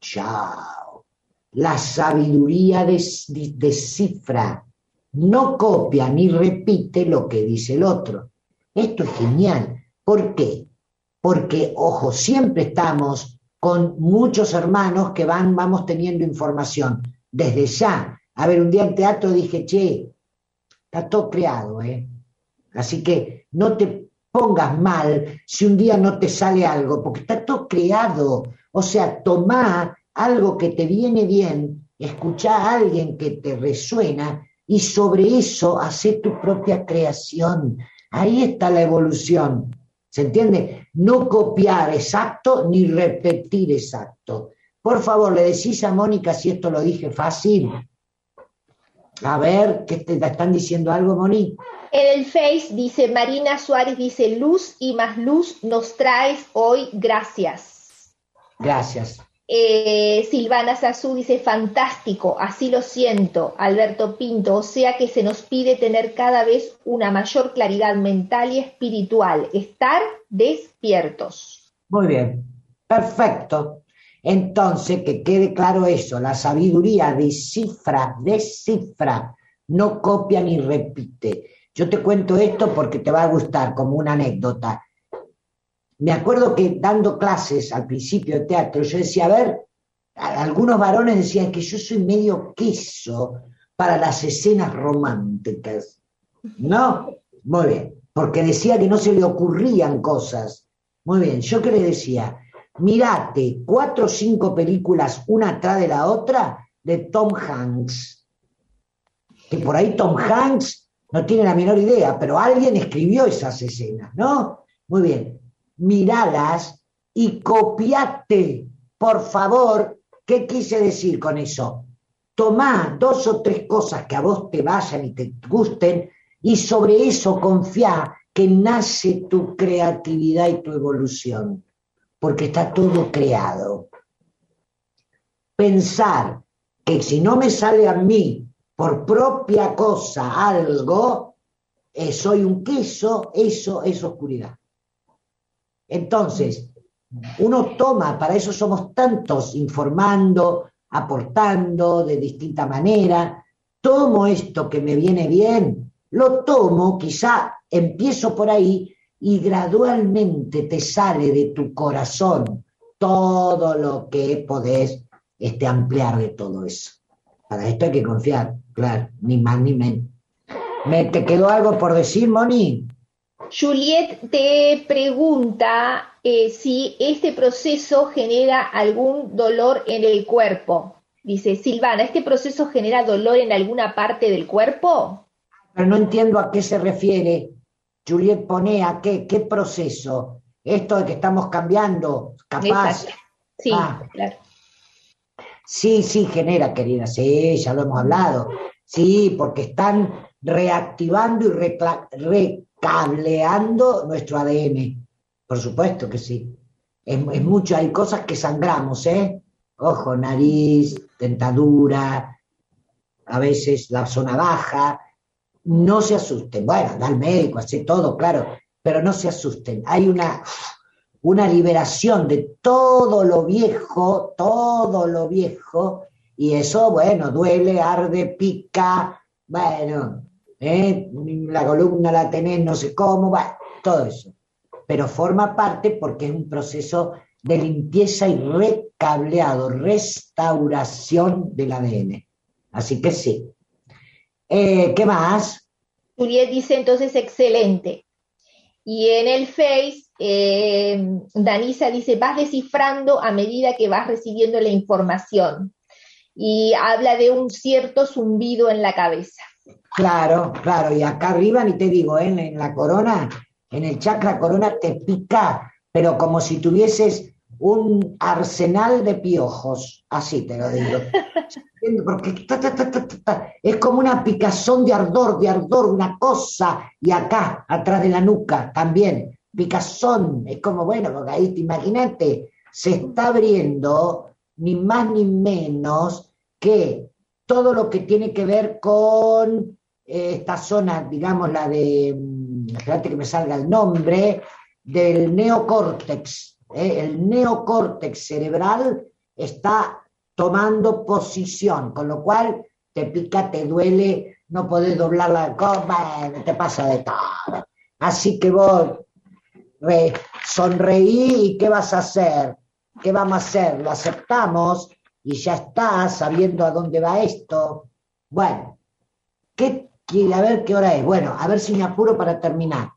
Chao. La sabiduría descifra, no copia ni repite lo que dice el otro. Esto es genial. ¿Por qué? Porque, ojo, siempre estamos con muchos hermanos que van, vamos teniendo información. Desde ya. A ver, un día en teatro dije, che, está todo creado, ¿eh? Así que no te pongas mal si un día no te sale algo, porque está todo creado. O sea, tomá algo que te viene bien, escuchá a alguien que te resuena y sobre eso hacé tu propia creación. Ahí está la evolución. ¿Se entiende? No copiar exacto ni repetir exacto. Por favor, le decís a Mónica si esto lo dije fácil. A ver, ¿qué te están diciendo algo, Moni? En el Face dice Marina Suárez, dice luz y más luz nos traes hoy, gracias. Gracias. Eh, Silvana Sazú dice fantástico, así lo siento. Alberto Pinto, o sea que se nos pide tener cada vez una mayor claridad mental y espiritual, estar despiertos. Muy bien, perfecto. Entonces, que quede claro eso, la sabiduría descifra, descifra, no copia ni repite. Yo te cuento esto porque te va a gustar como una anécdota. Me acuerdo que dando clases al principio de teatro, yo decía, a ver, algunos varones decían que yo soy medio queso para las escenas románticas. ¿No? Muy bien, porque decía que no se le ocurrían cosas. Muy bien, yo que le decía, mirate cuatro o cinco películas una atrás de la otra de Tom Hanks. Que por ahí Tom Hanks no tiene la menor idea, pero alguien escribió esas escenas, ¿no? Muy bien, miralas y copiate, por favor, ¿qué quise decir con eso? Tomá dos o tres cosas que a vos te vayan y te gusten y sobre eso confía que nace tu creatividad y tu evolución, porque está todo creado. Pensar que si no me sale a mí por propia cosa algo, eh, soy un queso, eso es oscuridad. Entonces, uno toma, para eso somos tantos, informando, aportando de distinta manera, tomo esto que me viene bien, lo tomo, quizá empiezo por ahí y gradualmente te sale de tu corazón todo lo que podés este, ampliar de todo eso. Para esto hay que confiar, claro, ni más ni menos. ¿Me te quedó algo por decir, Moni? Juliet te pregunta eh, si este proceso genera algún dolor en el cuerpo. Dice, Silvana, ¿este proceso genera dolor en alguna parte del cuerpo? Pero no entiendo a qué se refiere. Juliet pone a qué, qué proceso. Esto de que estamos cambiando, capaz. Exacto. Sí, Ah. claro. Sí, sí, genera, querida, sí, ya lo hemos hablado. Sí, porque están reactivando y recableando nuestro ADN. Por supuesto que sí. Es, es mucho, hay cosas que sangramos, ¿eh? Ojo, nariz, dentadura, a veces la zona baja. No se asusten. Bueno, anda al médico, hace todo, claro, pero no se asusten. Hay una, una liberación de todo lo viejo, todo lo viejo, y eso, bueno, duele, arde, pica, bueno, ¿eh? la columna la tenés no sé cómo, bueno, todo eso. Pero forma parte porque es un proceso de limpieza y recableado, restauración del ADN. Así que sí. Eh, ¿Qué más? Juliet dice entonces excelente. Y en el Face, eh, Danisa dice, vas descifrando a medida que vas recibiendo la información. Y habla de un cierto zumbido en la cabeza. Claro, claro, y acá arriba ni te digo, ¿eh? en, en la corona, en el chakra corona te pica, pero como si tuvieses un arsenal de piojos, así te lo digo. Porque es como una picazón de ardor, de ardor, una cosa, y acá, atrás de la nuca, también, picazón, es como, bueno, porque ahí te imagínate, se está abriendo ni más ni menos que todo lo que tiene que ver con eh, esta zona, digamos, la de, mm, espérate que me salga el nombre, del neocórtex. ¿eh? El neocórtex cerebral está tomando posición, con lo cual te pica, te duele, no podés doblar la copa, te pasa de todo. Así que vos re- sonreí y ¿qué vas a hacer? ¿Qué vamos a hacer? Lo aceptamos y ya está, sabiendo a dónde va esto. Bueno, ¿qué? A ver qué hora es. Bueno, a ver si me apuro para terminar.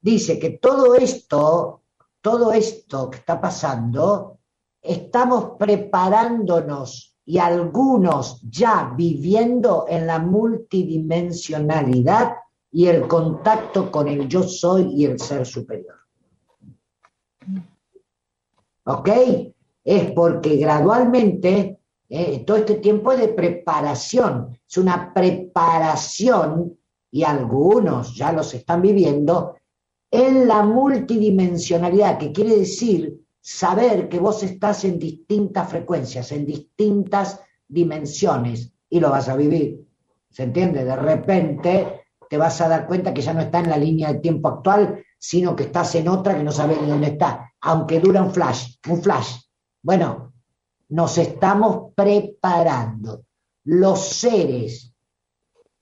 dice que todo esto, todo esto que está pasando, estamos preparándonos y algunos ya viviendo en la multidimensionalidad y el contacto con el yo soy y el ser superior. ¿Ok? Es porque gradualmente, eh, todo este tiempo es de preparación, es una preparación, y algunos ya los están viviendo, en la multidimensionalidad, que quiere decir saber que vos estás en distintas frecuencias, en distintas dimensiones, y lo vas a vivir. ¿Se entiende? De repente te vas a dar cuenta que ya no está en la línea de tiempo actual, sino que estás en otra que no sabes ni dónde está, aunque dura un flash, un flash. Bueno, nos estamos preparando. Los seres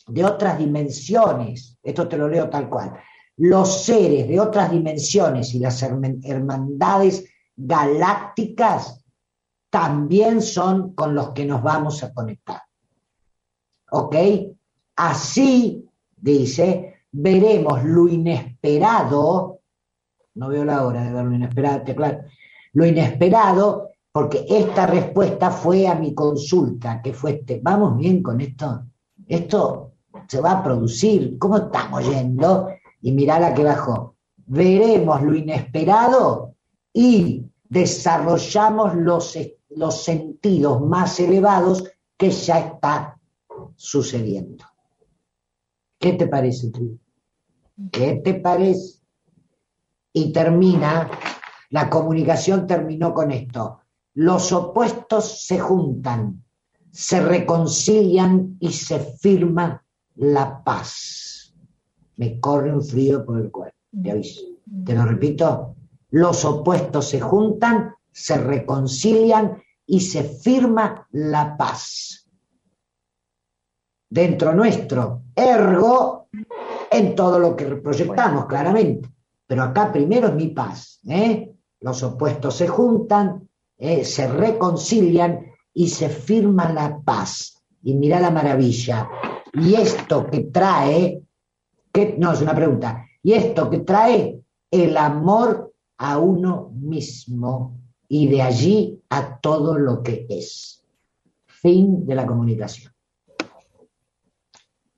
de otras dimensiones, esto te lo leo tal cual, los seres de otras dimensiones y las hermandades galácticas también son con los que nos vamos a conectar. ¿Ok? Así, dice, veremos lo inesperado, no veo la hora de ver lo inesperado, claro, lo inesperado, porque esta respuesta fue a mi consulta, que fue este, vamos bien con esto, esto se va a producir, ¿cómo estamos yendo? Y mirá la que bajó, veremos lo inesperado y desarrollamos los, los sentidos más elevados que ya está sucediendo. ¿Qué te parece, tú? ¿Qué te parece? Y termina, la comunicación terminó con esto. Los opuestos se juntan, se reconcilian y se firma la paz. Me corre un frío por el cuerpo, te aviso. Te lo repito, los opuestos se juntan, se reconcilian y se firma la paz. Dentro nuestro, ergo, en todo lo que proyectamos, claramente. Pero acá primero es mi paz. ¿eh? Los opuestos se juntan, eh, se reconcilian y se firma la paz. Y mira la maravilla. Y esto que trae, que, no es una pregunta, y esto que trae el amor a uno mismo y de allí a todo lo que es. Fin de la comunicación.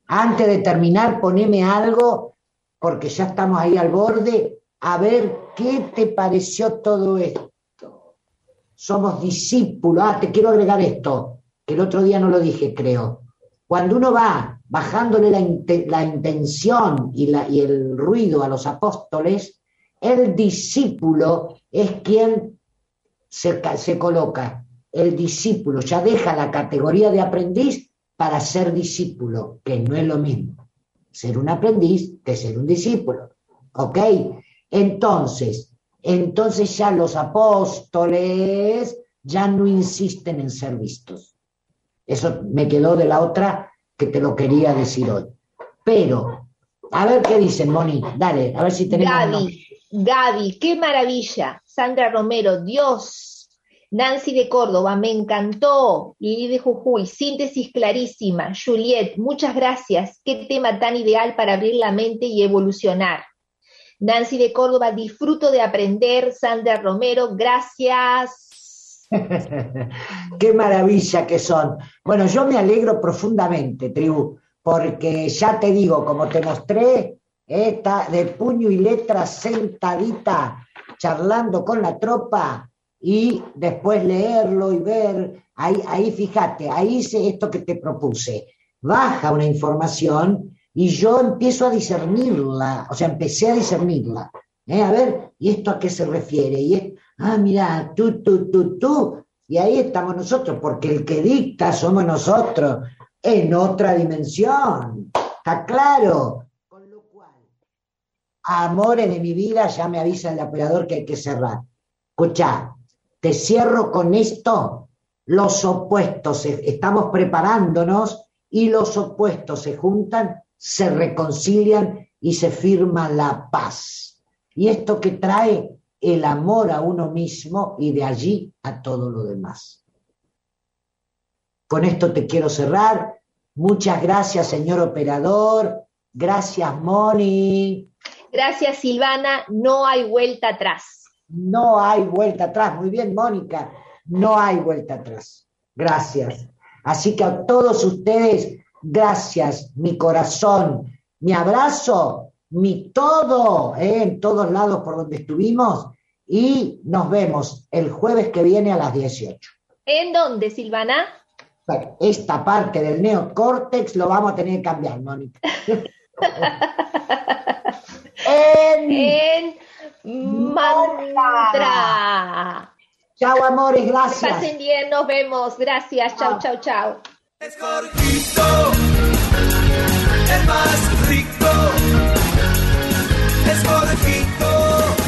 Antes de terminar, poneme algo, porque ya estamos ahí al borde, a ver qué te pareció todo esto. Somos discípulos. Ah, te quiero agregar esto, que el otro día no lo dije, creo. Cuando uno va bajándole la, la intención y, la- y el ruido a los apóstoles, el discípulo es quien se, ca- se coloca. El discípulo ya deja la categoría de aprendiz para ser discípulo, que no es lo mismo ser un aprendiz que ser un discípulo. ¿Ok? Entonces, entonces ya los apóstoles ya no insisten en ser vistos. Eso me quedó de la otra que te lo quería decir hoy. Pero, a ver qué dicen, Moni. Dale, a ver si tenemos. Gaby, Gaby, qué maravilla. Sandra Romero, Dios. Nancy de Córdoba, me encantó. Lili de Jujuy, síntesis clarísima. Juliet, muchas gracias. Qué tema tan ideal para abrir la mente y evolucionar. Nancy de Córdoba, disfruto de aprender. Sandra Romero, gracias. Qué maravilla que son. Bueno, yo me alegro profundamente, tribu, porque ya te digo, como te mostré, está de puño y letra sentadita, charlando con la tropa y después leerlo y ver. Ahí, fíjate, ahí hice esto que te propuse. Baja una información y yo empiezo a discernirla, o sea, empecé a discernirla. ¿eh? A ver, ¿y esto a qué se refiere? Y es, ah, mira, tú, tú, tú, tú. Y ahí estamos nosotros, porque el que dicta somos nosotros, en otra dimensión. ¿Está claro? Amores de mi vida, ya me avisa el operador que hay que cerrar. Escucha, te cierro con esto. Los opuestos, se- estamos preparándonos y los opuestos se juntan, se reconcilian y se firma la paz. Y esto que trae el amor a uno mismo y de allí a todo lo demás. Con esto te quiero cerrar. Muchas gracias, señor operador. Gracias, Moni. Gracias, Silvana. No hay vuelta atrás. No hay vuelta atrás. Muy bien, Mónica. No hay vuelta atrás. Gracias. Así que a todos ustedes, gracias, mi corazón, mi abrazo, mi todo, ¿eh? en todos lados por donde estuvimos. Y nos vemos el jueves que viene a las 18. ¿En dónde, Silvana? Esta parte del neocórtex lo vamos a tener que cambiar, Mónica. en... En Mantra. Chao, amores, Que gracias. pasen bien, nos vemos. Gracias. Chau, chau, chau. Es Jorgito, el más rico. Es Jorgito,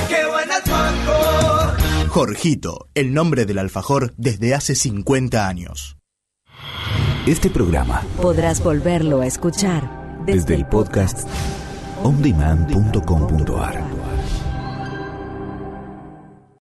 qué buen alfajor. Jorgito, el nombre del alfajor desde hace 50 años. Este programa Podrás volverlo a escuchar desde el podcast ondemand.com.ar.